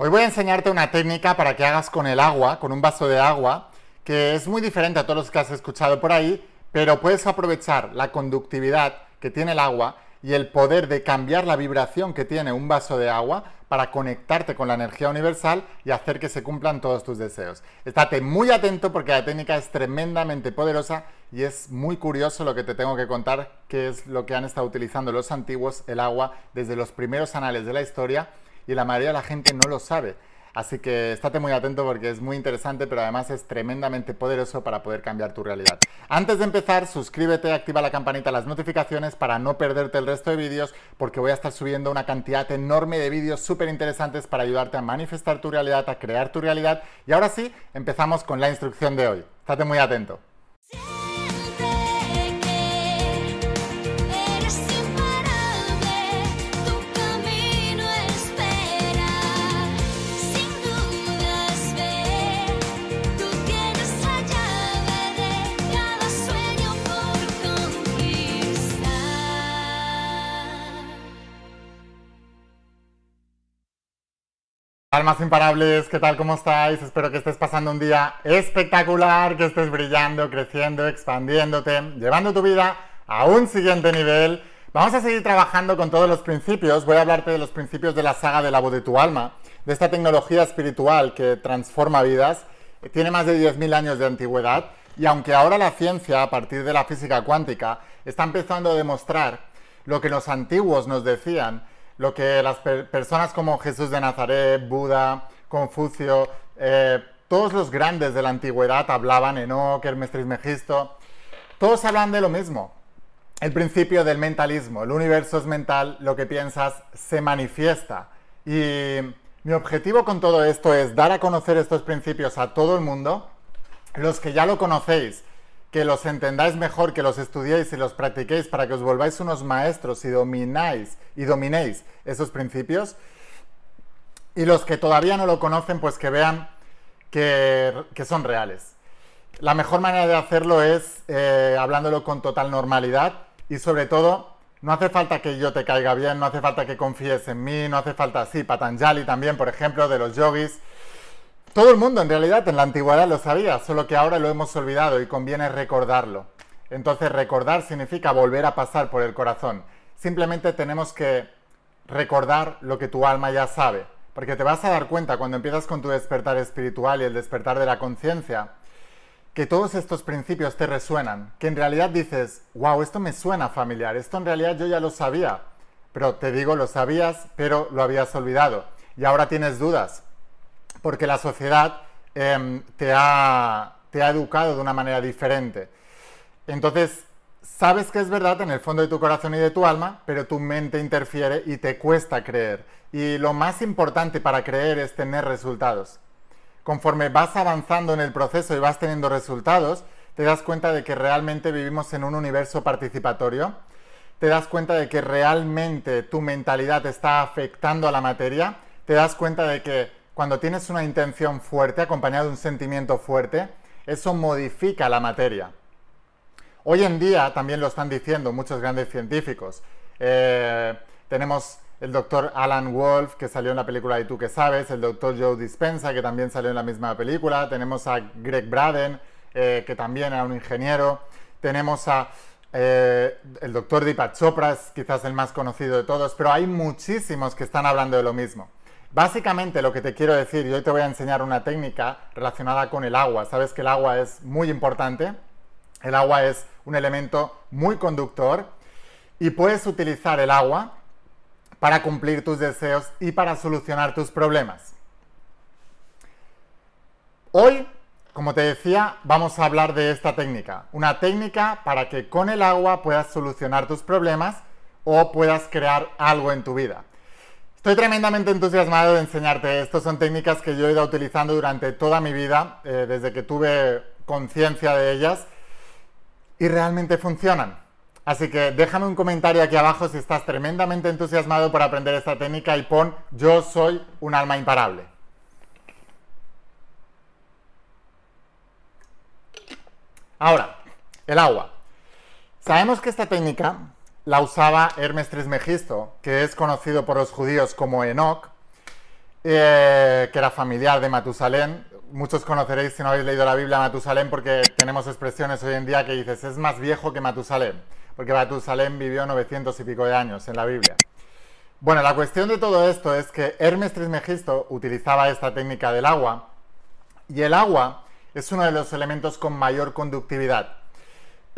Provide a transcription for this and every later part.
Hoy voy a enseñarte una técnica para que hagas con el agua, con un vaso de agua, que es muy diferente a todos los que has escuchado por ahí, pero puedes aprovechar la conductividad que tiene el agua y el poder de cambiar la vibración que tiene un vaso de agua para conectarte con la energía universal y hacer que se cumplan todos tus deseos. Estate muy atento porque la técnica es tremendamente poderosa y es muy curioso lo que te tengo que contar, que es lo que han estado utilizando los antiguos, el agua, desde los primeros anales de la historia y la mayoría de la gente no lo sabe. Así que estate muy atento porque es muy interesante, pero además es tremendamente poderoso para poder cambiar tu realidad. Antes de empezar, suscríbete, activa la campanita, las notificaciones para no perderte el resto de vídeos, porque voy a estar subiendo una cantidad enorme de vídeos súper interesantes para ayudarte a manifestar tu realidad, a crear tu realidad. Y ahora sí, empezamos con la instrucción de hoy. Estate muy atento. Almas imparables, ¿qué tal? ¿Cómo estáis? Espero que estés pasando un día espectacular, que estés brillando, creciendo, expandiéndote, llevando tu vida a un siguiente nivel. Vamos a seguir trabajando con todos los principios. Voy a hablarte de los principios de la saga de la voz de tu alma, de esta tecnología espiritual que transforma vidas. Tiene más de 10.000 años de antigüedad y aunque ahora la ciencia, a partir de la física cuántica, está empezando a demostrar lo que los antiguos nos decían, lo que las personas como Jesús de Nazaret, Buda, Confucio, eh, todos los grandes de la antigüedad hablaban, Enoch, Hermes Trismegisto, todos hablan de lo mismo. El principio del mentalismo, el universo es mental, lo que piensas se manifiesta. Y mi objetivo con todo esto es dar a conocer estos principios a todo el mundo, los que ya lo conocéis, que los entendáis mejor, que los estudiéis y los practiquéis para que os volváis unos maestros y domináis y dominéis esos principios. Y los que todavía no lo conocen, pues que vean que, son reales. La mejor manera de hacerlo es eh, hablándolo con total normalidad y sobre todo no hace falta que yo te caiga bien, no hace falta que confíes en mí, no hace falta, sí, Patanjali también, por ejemplo, de los yogis, todo el mundo en realidad en la antigüedad lo sabía, solo que ahora lo hemos olvidado y conviene recordarlo. Entonces recordar significa volver a pasar por el corazón. Simplemente tenemos que recordar lo que tu alma ya sabe, porque te vas a dar cuenta cuando empiezas con tu despertar espiritual y el despertar de la conciencia, que todos estos principios te resuenan, que en realidad dices, wow, esto me suena familiar, esto en realidad yo ya lo sabía, pero te digo, lo sabías, pero lo habías olvidado, y ahora tienes dudas, porque la sociedad em, te, ha, te ha educado de una manera diferente. Entonces, sabes que es verdad en el fondo de tu corazón y de tu alma, pero tu mente interfiere y te cuesta creer. Y lo más importante para creer es tener resultados. Conforme vas avanzando en el proceso y vas teniendo resultados, te das cuenta de que realmente vivimos en un universo participatorio, te das cuenta de que realmente tu mentalidad está afectando a la materia, te das cuenta de que cuando tienes una intención fuerte acompañada de un sentimiento fuerte, eso modifica la materia. Hoy en día también lo están diciendo muchos grandes científicos. Eh, tenemos el doctor Alan Wolf, que salió en la película Y tú que sabes, el doctor Joe Dispensa, que también salió en la misma película, tenemos a Greg Braden, eh, que también era un ingeniero, tenemos a eh, el doctor Deepak Chopra, quizás el más conocido de todos, pero hay muchísimos que están hablando de lo mismo. Básicamente lo que te quiero decir, y hoy te voy a enseñar una técnica relacionada con el agua. Sabes que el agua es muy importante, el agua es un elemento muy conductor y puedes utilizar el agua para cumplir tus deseos y para solucionar tus problemas. Hoy, como te decía, vamos a hablar de esta técnica. Una técnica para que con el agua puedas solucionar tus problemas o puedas crear algo en tu vida. Estoy tremendamente entusiasmado de enseñarte esto. Son técnicas que yo he ido utilizando durante toda mi vida, eh, desde que tuve conciencia de ellas, y realmente funcionan. Así que déjame un comentario aquí abajo si estás tremendamente entusiasmado por aprender esta técnica y pon yo soy un alma imparable. Ahora, el agua. Sabemos que esta técnica la usaba Hermes Trismegisto, que es conocido por los judíos como Enoch, eh, que era familiar de Matusalén. Muchos conoceréis, si no habéis leído la Biblia, Matusalén, porque tenemos expresiones hoy en día que dices, es más viejo que Matusalén, porque Matusalén vivió 900 y pico de años en la Biblia. Bueno, la cuestión de todo esto es que Hermes Trismegisto utilizaba esta técnica del agua, y el agua es uno de los elementos con mayor conductividad.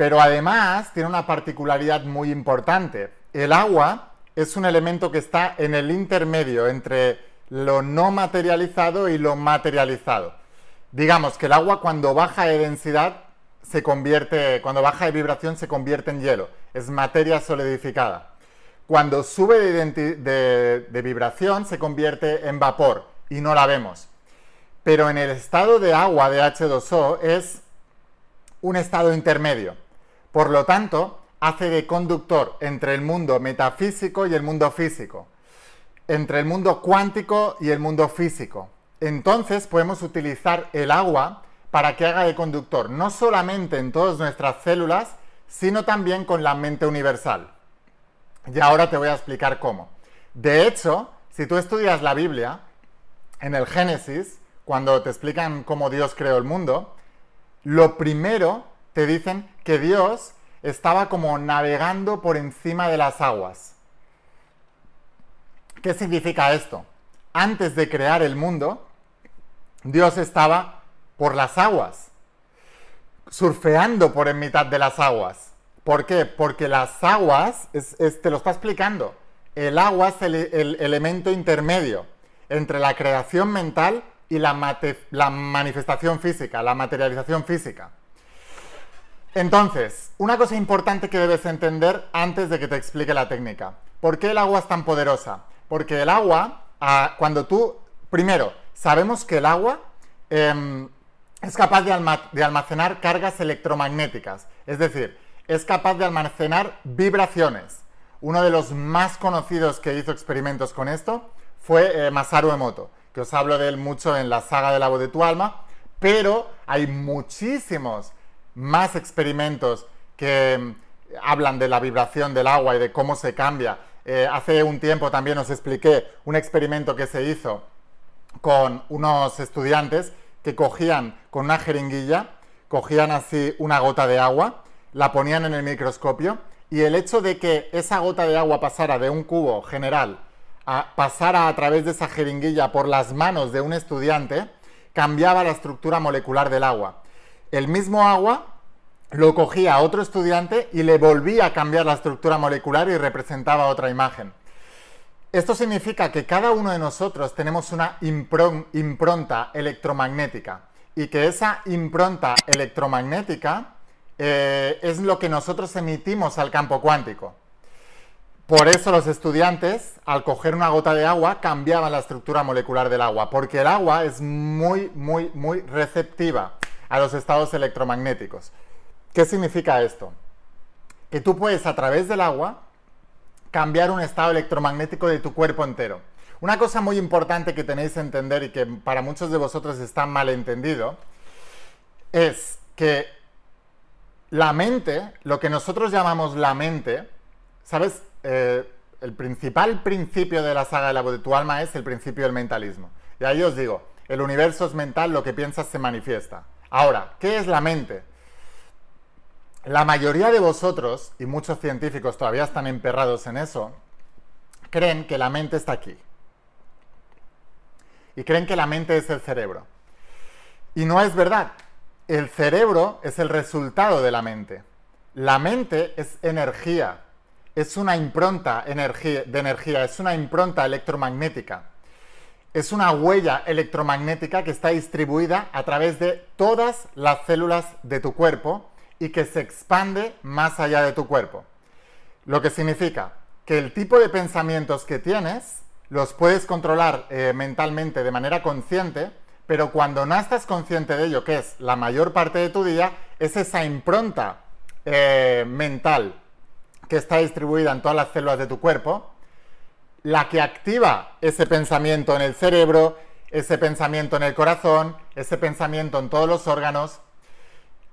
Pero además tiene una particularidad muy importante. El agua es un elemento que está en el intermedio entre lo no materializado y lo materializado. Digamos que el agua cuando baja de densidad se convierte, cuando baja de vibración se convierte en hielo, es materia solidificada. Cuando sube de, de vibración se convierte en vapor y no la vemos. Pero en el estado de agua de H2O es un estado intermedio. Por lo tanto, hace de conductor entre el mundo metafísico y el mundo físico entre el mundo cuántico y el mundo físico. Entonces podemos utilizar el agua para que haga de conductor, no solamente en todas nuestras células, sino también con la mente universal. Y ahora te voy a explicar cómo. De hecho, si tú estudias la Biblia, en el Génesis, cuando te explican cómo Dios creó el mundo, lo primero te dicen que Dios estaba como navegando por encima de las aguas. ¿Qué significa esto? Antes de crear el mundo, Dios estaba por las aguas, surfeando por en mitad de las aguas. ¿Por qué? Porque las aguas, te lo está explicando, el agua es el, elemento intermedio entre la creación mental y la manifestación física, la materialización física. Entonces, una cosa importante que debes entender antes de que te explique la técnica. ¿Por qué el agua es tan poderosa? Porque el agua, ah, cuando tú, primero, sabemos que el agua em, es capaz de, almacenar cargas electromagnéticas, es decir, es capaz de almacenar vibraciones. Uno de los más conocidos que hizo experimentos con esto fue eh, Masaru Emoto, que os hablo de él mucho en la saga de la voz de tu alma, pero hay muchísimos más experimentos que em, hablan de la vibración del agua y de cómo se cambia eh, hace un tiempo también os expliqué un experimento que se hizo con unos estudiantes que cogían con una jeringuilla, cogían así una gota de agua, la ponían en el microscopio y el hecho de que esa gota de agua pasara de un cubo general a pasara a través de esa jeringuilla por las manos de un estudiante cambiaba la estructura molecular del agua. El mismo agua lo cogía a otro estudiante y le volvía a cambiar la estructura molecular y representaba otra imagen. Esto significa que cada uno de nosotros tenemos una impronta electromagnética y que esa impronta electromagnética eh, es lo que nosotros emitimos al campo cuántico. Por eso los estudiantes, al coger una gota de agua, cambiaban la estructura molecular del agua, porque el agua es muy, muy, muy receptiva a los estados electromagnéticos. ¿Qué significa esto? Que tú puedes a través del agua cambiar un estado electromagnético de tu cuerpo entero. Una cosa muy importante que tenéis que entender y que para muchos de vosotros está mal entendido es que la mente, lo que nosotros llamamos la mente, ¿sabes? Eh, el principal principio de la saga de la voz de tu alma es el principio del mentalismo. Y ahí os digo, el universo es mental, lo que piensas se manifiesta. Ahora, ¿qué es la mente? La mayoría de vosotros, y muchos científicos todavía están emperrados en eso, creen que la mente está aquí. Y creen que la mente es el cerebro. Y no es verdad. El cerebro es el resultado de la mente. La mente es energía. Es una impronta de energía, es una impronta electromagnética. Es una huella electromagnética que está distribuida a través de todas las células de tu cuerpo y que se expande más allá de tu cuerpo. Lo que significa que el tipo de pensamientos que tienes los puedes controlar eh, mentalmente de manera consciente, pero cuando no estás consciente de ello, que es la mayor parte de tu día, es esa impronta eh, mental que está distribuida en todas las células de tu cuerpo, la que activa ese pensamiento en el cerebro, ese pensamiento en el corazón, ese pensamiento en todos los órganos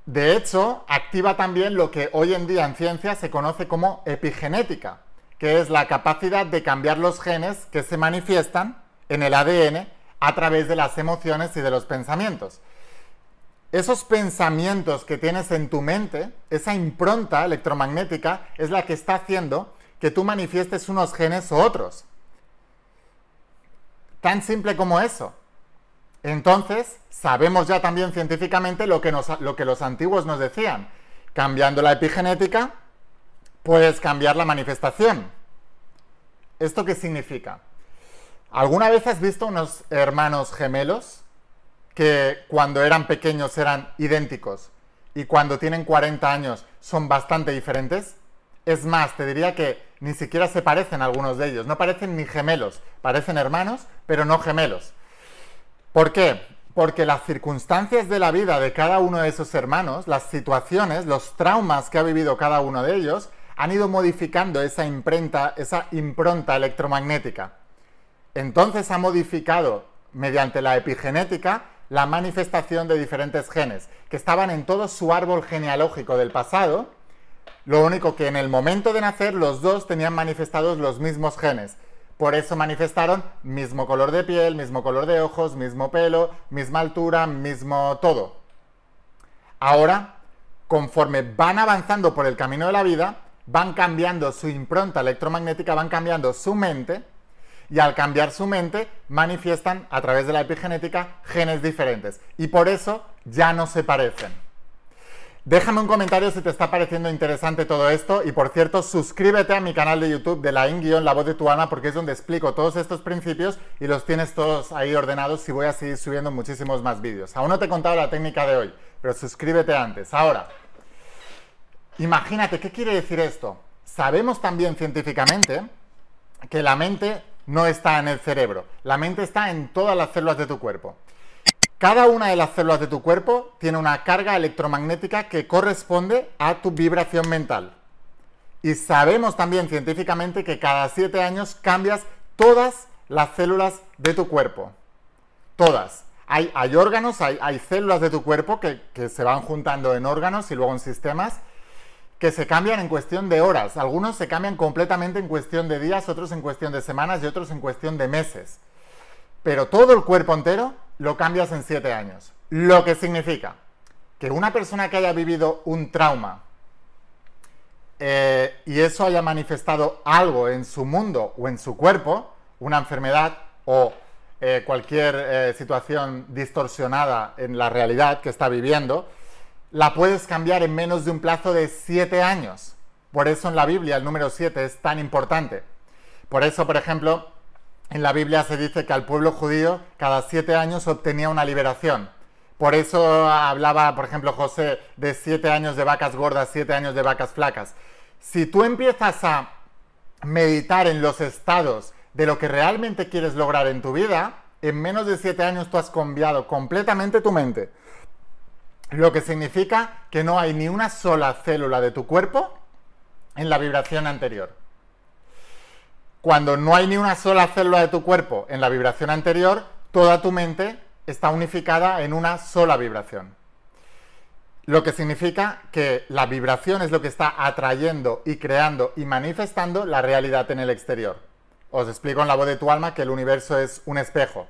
de hecho, activa también lo que hoy en día en ciencia se conoce como epigenética, que es la capacidad de cambiar los genes que se manifiestan en el ADN a través de las emociones y de los pensamientos. Esos pensamientos que tienes en tu mente, esa impronta electromagnética, es la que está haciendo que tú manifiestes unos genes u otros. Tan simple como eso. Entonces, sabemos ya también científicamente lo que, lo que los antiguos nos decían. Cambiando la epigenética, puedes cambiar la manifestación. ¿Esto qué significa? ¿Alguna vez has visto unos hermanos gemelos que cuando eran pequeños eran idénticos y cuando tienen 40 años son bastante diferentes? Es más, te diría que ni siquiera se parecen algunos de ellos, no parecen ni gemelos, parecen hermanos, pero no gemelos. ¿Por qué? Porque las circunstancias de la vida de cada uno de esos hermanos, las situaciones, los traumas que ha vivido cada uno de ellos, han ido modificando esa imprenta, esa impronta electromagnética. Entonces ha modificado, mediante la epigenética, la manifestación de diferentes genes, que estaban en todo su árbol genealógico del pasado, lo único que en el momento de nacer los dos tenían manifestados los mismos genes. Por eso manifestaron mismo color de piel, mismo color de ojos, mismo pelo, misma altura, mismo todo. Ahora, conforme van avanzando por el camino de la vida, van cambiando su impronta electromagnética, van cambiando su mente y al cambiar su mente manifiestan a través de la epigenética genes diferentes y por eso ya no se parecen. Déjame un comentario si te está pareciendo interesante todo esto y por cierto suscríbete a mi canal de YouTube de la in la voz de tu alma porque es donde explico todos estos principios y los tienes todos ahí ordenados y voy a seguir subiendo muchísimos más vídeos. Aún no te he contado la técnica de hoy, pero suscríbete antes. Ahora, imagínate, ¿qué quiere decir esto? Sabemos también científicamente que la mente no está en el cerebro, la mente está en todas las células de tu cuerpo. Cada una de las células de tu cuerpo tiene una carga electromagnética que corresponde a tu vibración mental. Y sabemos también científicamente que cada siete años cambias todas las células de tu cuerpo. Todas. Hay, órganos, hay, células de tu cuerpo que, que se van juntando en órganos y luego en sistemas que se cambian en cuestión de horas. Algunos se cambian completamente en cuestión de días, otros en cuestión de semanas y otros en cuestión de meses. Pero todo el cuerpo entero lo cambias en siete años. Lo que significa que una persona que haya vivido un trauma eh, y eso haya manifestado algo en su mundo o en su cuerpo, una enfermedad o eh, cualquier eh, situación distorsionada en la realidad que está viviendo, la puedes cambiar en menos de un plazo de siete años. Por eso en la Biblia el número siete es tan importante. Por eso, por ejemplo, en la Biblia se dice que al pueblo judío cada siete años obtenía una liberación. Por eso hablaba, por ejemplo, José de siete años de vacas gordas, siete años de vacas flacas. Si tú empiezas a meditar en los estados de lo que realmente quieres lograr en tu vida, en menos de siete años tú has cambiado completamente tu mente. Lo que significa que no hay ni una sola célula de tu cuerpo en la vibración anterior. Cuando no hay ni una sola célula de tu cuerpo en la vibración anterior, toda tu mente está unificada en una sola vibración. Lo que significa que la vibración es lo que está atrayendo y creando y manifestando la realidad en el exterior. Os explico en la voz de tu alma que el universo es un espejo.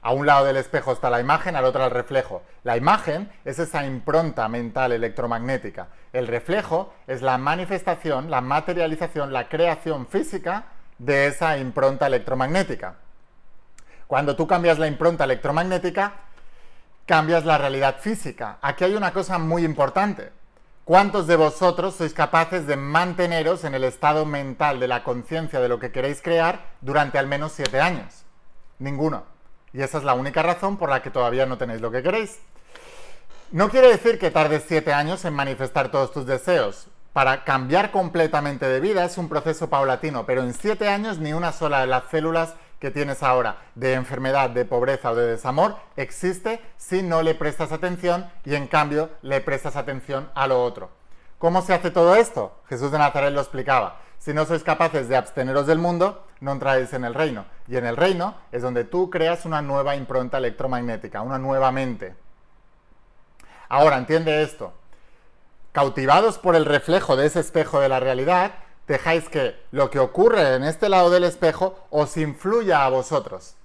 A un lado del espejo está la imagen, al otro el reflejo. La imagen es esa impronta mental electromagnética. El reflejo es la manifestación, la materialización, la creación física de esa impronta electromagnética. Cuando tú cambias la impronta electromagnética, cambias la realidad física. Aquí hay una cosa muy importante. ¿Cuántos de vosotros sois capaces de manteneros en el estado mental de la conciencia de lo que queréis crear durante al menos siete años? Ninguno. Y esa es la única razón por la que todavía no tenéis lo que queréis. No quiere decir que tardes siete años en manifestar todos tus deseos para cambiar completamente de vida es un proceso paulatino, pero en siete años ni una sola de las células que tienes ahora de enfermedad, de pobreza o de desamor existe si no le prestas atención y en cambio le prestas atención a lo otro. ¿Cómo se hace todo esto? Jesús de Nazaret lo explicaba. Si no sois capaces de absteneros del mundo, no entráis en el reino. Y en el reino es donde tú creas una nueva impronta electromagnética, una nueva mente. Ahora, entiende esto cautivados por el reflejo de ese espejo de la realidad, dejáis que lo que ocurre en este lado del espejo os influya a vosotros.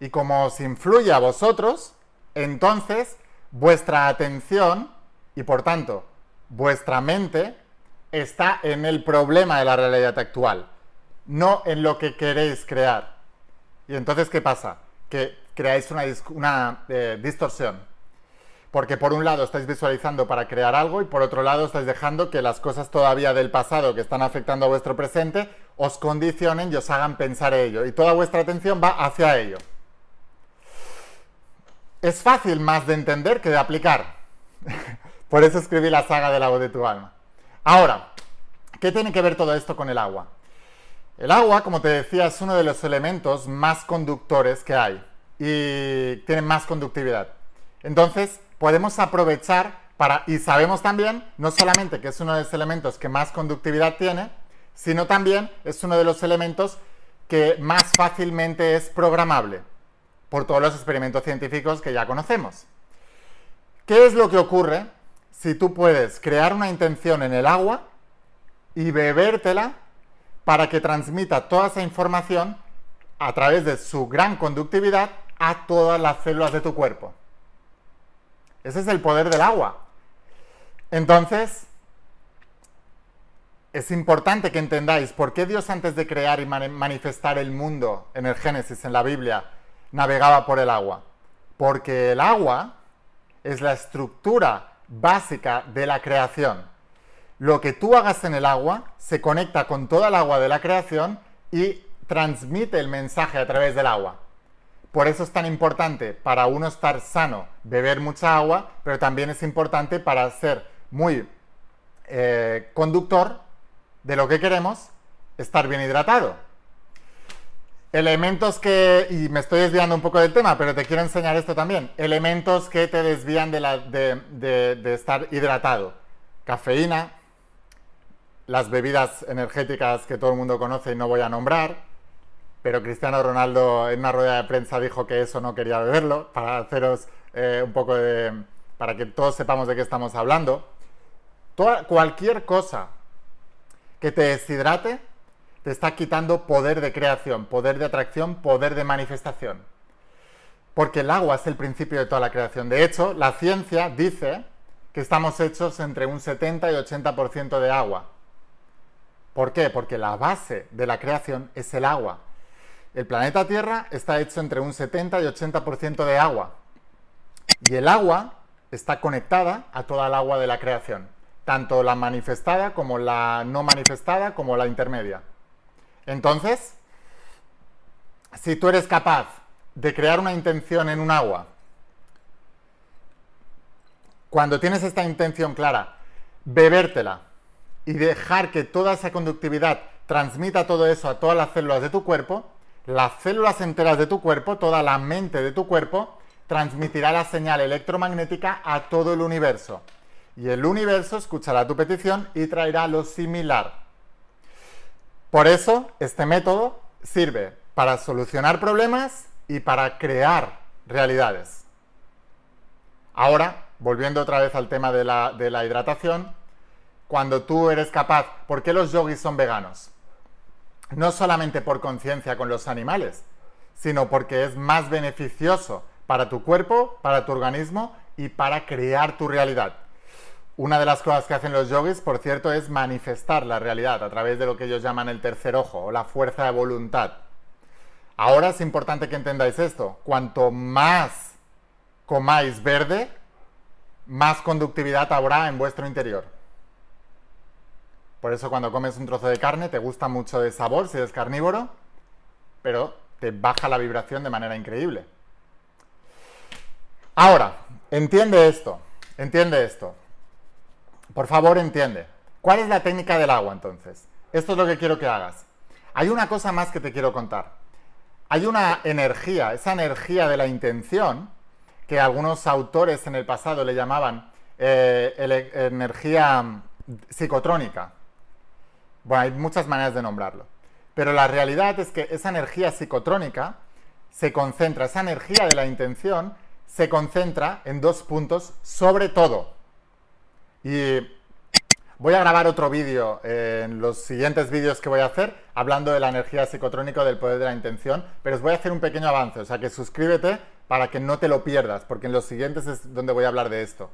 y como os influye a vosotros, entonces vuestra atención y por tanto vuestra mente está en el problema de la realidad actual, no en lo que queréis crear. Y entonces, ¿qué pasa? Que creáis una, eh, distorsión. Porque por un lado estáis visualizando para crear algo y por otro lado estáis dejando que las cosas todavía del pasado que están afectando a vuestro presente os condicionen y os hagan pensar ello. Y toda vuestra atención va hacia ello. Es fácil más de entender que de aplicar. por eso escribí la saga de la voz de tu alma. Ahora, ¿qué tiene que ver todo esto con el agua? El agua, como te decía, es uno de los elementos más conductores que hay y tiene más conductividad. Entonces, podemos aprovechar para, y sabemos también, no solamente que es uno de los elementos que más conductividad tiene, sino también es uno de los elementos que más fácilmente es programable por todos los experimentos científicos que ya conocemos. ¿Qué es lo que ocurre si tú puedes crear una intención en el agua y bebértela para que transmita toda esa información a través de su gran conductividad a todas las células de tu cuerpo? Ese es el poder del agua. Entonces, es importante que entendáis por qué Dios antes de crear y manifestar el mundo en el Génesis, en la Biblia, navegaba por el agua. Porque el agua es la estructura básica de la creación. Lo que tú hagas en el agua se conecta con toda el agua de la creación y transmite el mensaje a través del agua. Por eso es tan importante para uno estar sano beber mucha agua, pero también es importante para ser muy eh, conductor de lo que queremos, estar bien hidratado. Elementos que, y me estoy desviando un poco del tema, pero te quiero enseñar esto también, elementos que te desvían de, de estar hidratado. Cafeína, las bebidas energéticas que todo el mundo conoce y no voy a nombrar, pero Cristiano Ronaldo en una rueda de prensa dijo que eso no quería beberlo, para haceros eh, un poco de... para que todos sepamos de qué estamos hablando. cualquier cosa que te deshidrate te está quitando poder de creación, poder de atracción, poder de manifestación. Porque el agua es el principio de toda la creación. De hecho, la ciencia dice que estamos hechos entre un 70 y 80% de agua. ¿Por qué? Porque la base de la creación es el agua. El planeta Tierra está hecho entre un 70 y 80% de agua. Y el agua está conectada a toda el agua de la creación, tanto la manifestada como la no manifestada como la intermedia. Entonces, si tú eres capaz de crear una intención en un agua, cuando tienes esta intención clara, bebértela y dejar que toda esa conductividad transmita todo eso a todas las células de tu cuerpo, las células enteras de tu cuerpo, toda la mente de tu cuerpo, transmitirá la señal electromagnética a todo el universo. Y el universo escuchará tu petición y traerá lo similar. Por eso, este método sirve para solucionar problemas y para crear realidades. Ahora, volviendo otra vez al tema de la, hidratación, cuando tú eres capaz, ¿por qué los yogis son veganos? No solamente por conciencia con los animales, sino porque es más beneficioso para tu cuerpo, para tu organismo y para crear tu realidad. Una de las cosas que hacen los yogis, por cierto, es manifestar la realidad a través de lo que ellos llaman el tercer ojo o la fuerza de voluntad. Ahora es importante que entendáis esto. Cuanto más comáis verde, más conductividad habrá en vuestro interior. Por eso cuando comes un trozo de carne te gusta mucho de sabor si eres carnívoro, pero te baja la vibración de manera increíble. Ahora, entiende esto, entiende esto. Por favor, entiende. ¿Cuál es la técnica del agua entonces? Esto es lo que quiero que hagas. Hay una cosa más que te quiero contar. Hay una energía, esa energía de la intención, que algunos autores en el pasado le llamaban eh, energía psicotrónica. Bueno, hay muchas maneras de nombrarlo. Pero la realidad es que esa energía psicotrónica se concentra, esa energía de la intención se concentra en dos puntos sobre todo. Y Voy a grabar otro vídeo eh, en los siguientes vídeos que voy a hacer hablando de la energía psicotrónica del poder de la intención, pero os voy a hacer un pequeño avance, o sea que suscríbete para que no te lo pierdas, porque en los siguientes es donde voy a hablar de esto.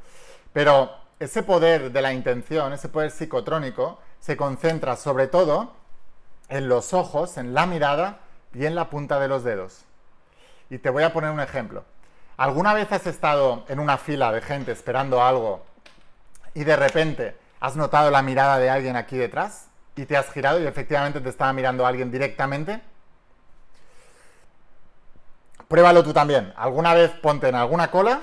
Pero ese poder de la intención, ese poder psicotrónico, se concentra sobre todo en los ojos, en la mirada y en la punta de los dedos. Y te voy a poner un ejemplo. ¿Alguna vez has estado en una fila de gente esperando algo y de repente has notado la mirada de alguien aquí detrás y te has girado y efectivamente te estaba mirando alguien directamente? Pruébalo tú también. ¿Alguna vez ponte en alguna cola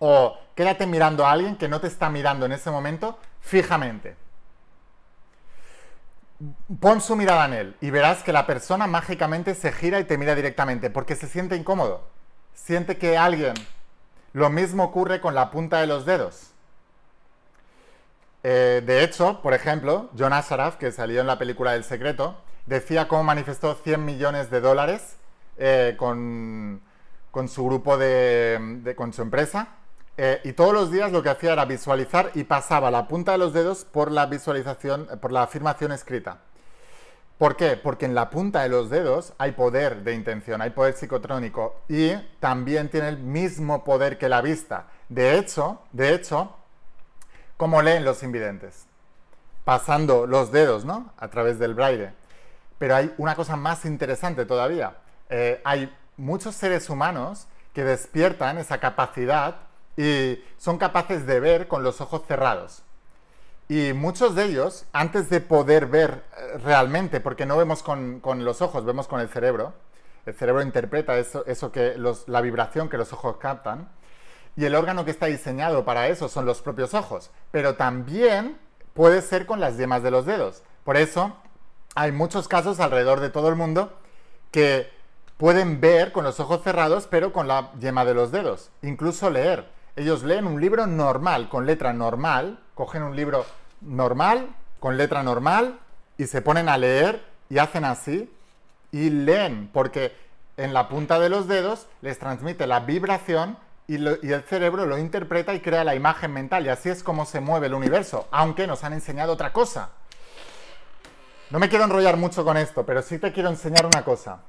o quédate mirando a alguien que no te está mirando en ese momento fijamente? Pon su mirada en él y verás que la persona mágicamente se gira y te mira directamente porque se siente incómodo. Siente que alguien... Lo mismo ocurre con la punta de los dedos. Eh, de hecho, por ejemplo, John Asharaf, que salió en la película del secreto, decía cómo manifestó 100 millones de dólares eh, con, su grupo de, con su empresa. Eh, y todos los días lo que hacía era visualizar y pasaba la punta de los dedos por la visualización, por la afirmación escrita. ¿Por qué? Porque en la punta de los dedos hay poder de intención, hay poder psicotrónico y también tiene el mismo poder que la vista. De hecho, de hecho, ¿cómo leen los invidentes? Pasando los dedos, ¿no? A través del braille. Pero hay una cosa más interesante todavía. Eh, hay muchos seres humanos que despiertan esa capacidad y son capaces de ver con los ojos cerrados. Y muchos de ellos, antes de poder ver eh, realmente, porque no vemos con, los ojos, vemos con el cerebro, el cerebro interpreta eso, eso que la vibración que los ojos captan, y el órgano que está diseñado para eso son los propios ojos, pero también puede ser con las yemas de los dedos. Por eso hay muchos casos alrededor de todo el mundo que pueden ver con los ojos cerrados, pero con la yema de los dedos. Incluso leer. Ellos leen un libro normal, con letra normal, cogen un libro normal, con letra normal, y se ponen a leer y hacen así, y leen, porque en la punta de los dedos les transmite la vibración y, el cerebro lo interpreta y crea la imagen mental. Y así es como se mueve el universo, aunque nos han enseñado otra cosa. No me quiero enrollar mucho con esto, pero sí te quiero enseñar una cosa.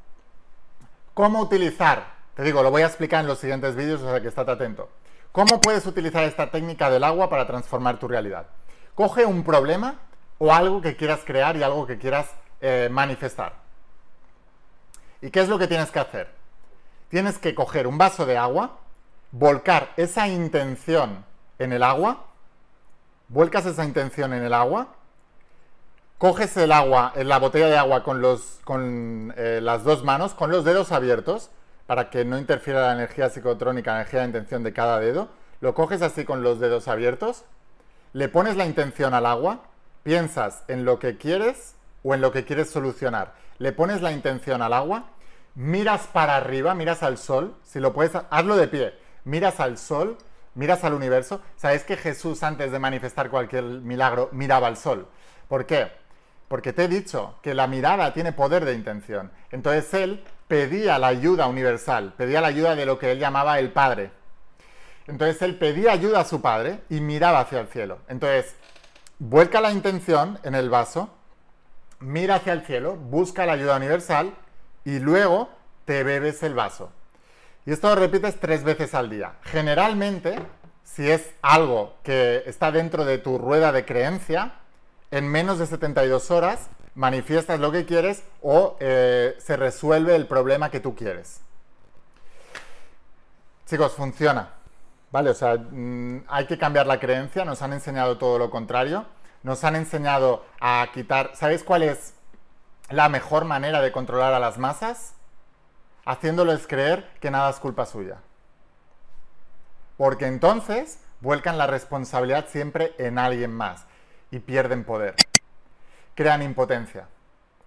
¿Cómo utilizar? Te digo, lo voy a explicar en los siguientes vídeos, o sea que estate atento. ¿Cómo puedes utilizar esta técnica del agua para transformar tu realidad? Coge un problema o algo que quieras crear y algo que quieras eh, manifestar. ¿Y qué es lo que tienes que hacer? Tienes que coger un vaso de agua, volcar esa intención en el agua, vuelcas esa intención en el agua coges el agua, la botella de agua con, eh, las dos manos, con los dedos abiertos, para que no interfiera la energía psicotrónica, la energía de intención de cada dedo. Lo coges así con los dedos abiertos, le pones la intención al agua, piensas en lo que quieres o en lo que quieres solucionar. Le pones la intención al agua, miras para arriba, miras al sol, si lo puedes, hazlo de pie, miras al sol, miras al universo. Sabes que Jesús antes de manifestar cualquier milagro miraba al sol. ¿Por qué? Porque te he dicho que la mirada tiene poder de intención. Entonces él pedía la ayuda universal, pedía la ayuda de lo que él llamaba el Padre. Entonces él pedía ayuda a su Padre y miraba hacia el cielo. Entonces, vuelca la intención en el vaso, mira hacia el cielo, busca la ayuda universal y luego te bebes el vaso. Y esto lo repites tres veces al día. Generalmente, si es algo que está dentro de tu rueda de creencia, en menos de 72 horas manifiestas lo que quieres o eh, se resuelve el problema que tú quieres. Chicos, funciona. ¿Vale? O sea, mm, hay que cambiar la creencia, nos han enseñado todo lo contrario, nos han enseñado a quitar... ¿Sabéis cuál es la mejor manera de controlar a las masas? Haciéndoles creer que nada es culpa suya. Porque entonces vuelcan la responsabilidad siempre en alguien más y pierden poder. Crean impotencia.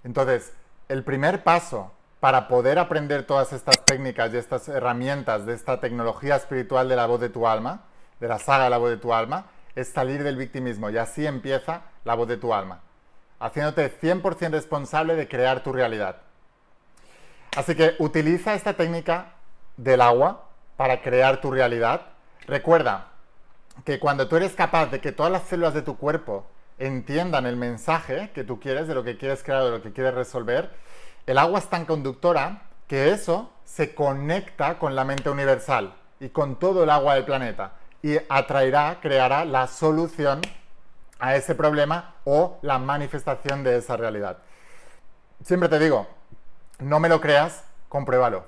Entonces, el primer paso para poder aprender todas estas técnicas y estas herramientas de esta tecnología espiritual de la voz de tu alma, de la saga de la voz de tu alma, es salir del victimismo y así empieza la voz de tu alma, haciéndote 100% responsable de crear tu realidad. Así que utiliza esta técnica del agua para crear tu realidad. Recuerda, que cuando tú eres capaz de que todas las células de tu cuerpo entiendan el mensaje que tú quieres, de lo que quieres crear, de lo que quieres resolver, el agua es tan conductora que eso se conecta con la mente universal y con todo el agua del planeta y atraerá, creará la solución a ese problema o la manifestación de esa realidad. Siempre te digo, no me lo creas, compruébalo.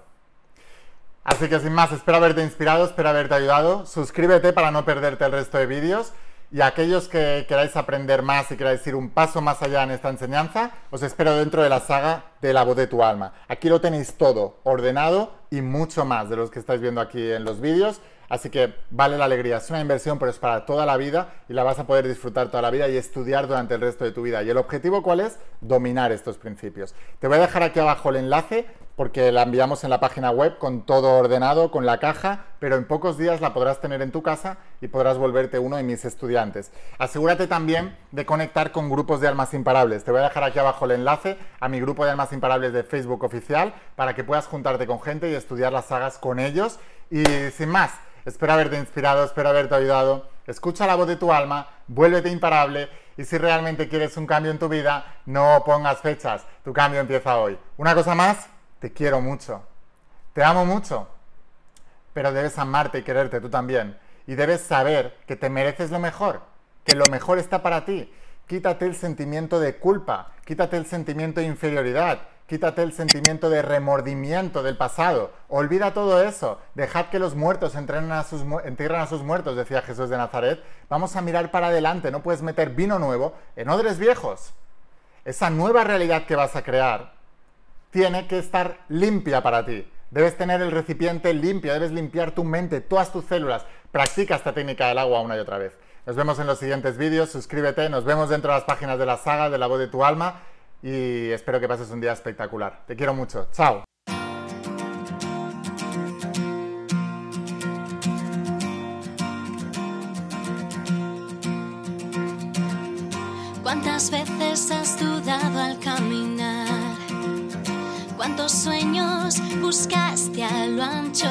Así que sin más, espero haberte inspirado, espero haberte ayudado. Suscríbete para no perderte el resto de vídeos. Y aquellos que queráis aprender más y queráis ir un paso más allá en esta enseñanza, os espero dentro de la saga de la voz de tu alma. Aquí lo tenéis todo ordenado y mucho más de los que estáis viendo aquí en los vídeos. Así que vale la alegría, es una inversión, pero es para toda la vida y la vas a poder disfrutar toda la vida y estudiar durante el resto de tu vida. ¿Y el objetivo cuál es? Dominar estos principios. Te voy a dejar aquí abajo el enlace porque la enviamos en la página web con todo ordenado, con la caja, pero en pocos días la podrás tener en tu casa y podrás volverte uno de mis estudiantes. Asegúrate también de conectar con grupos de almas imparables. Te voy a dejar aquí abajo el enlace a mi grupo de almas imparables de Facebook oficial para que puedas juntarte con gente y estudiar las sagas con ellos. Y sin más, espero haberte inspirado, espero haberte ayudado. Escucha la voz de tu alma, vuélvete imparable y si realmente quieres un cambio en tu vida, no pongas fechas. Tu cambio empieza hoy. Una cosa más, te quiero mucho, te amo mucho, pero debes amarte y quererte tú también. Y debes saber que te mereces lo mejor, que lo mejor está para ti. Quítate el sentimiento de culpa, quítate el sentimiento de inferioridad, quítate el sentimiento de remordimiento del pasado. Olvida todo eso. Dejad que los muertos entren a sus, entierren a sus muertos, decía Jesús de Nazaret. Vamos a mirar para adelante. No puedes meter vino nuevo en odres viejos. Esa nueva realidad que vas a crear tiene que estar limpia para ti. Debes tener el recipiente limpio, debes limpiar tu mente, todas tus células. Practica esta técnica del agua una y otra vez. Nos vemos en los siguientes vídeos, suscríbete, nos vemos dentro de las páginas de la saga de la voz de tu alma y espero que pases un día espectacular. Te quiero mucho. Chao. ¿Cuántas veces has dudado al caminar? ¿Cuántos sueños buscaste a lo ancho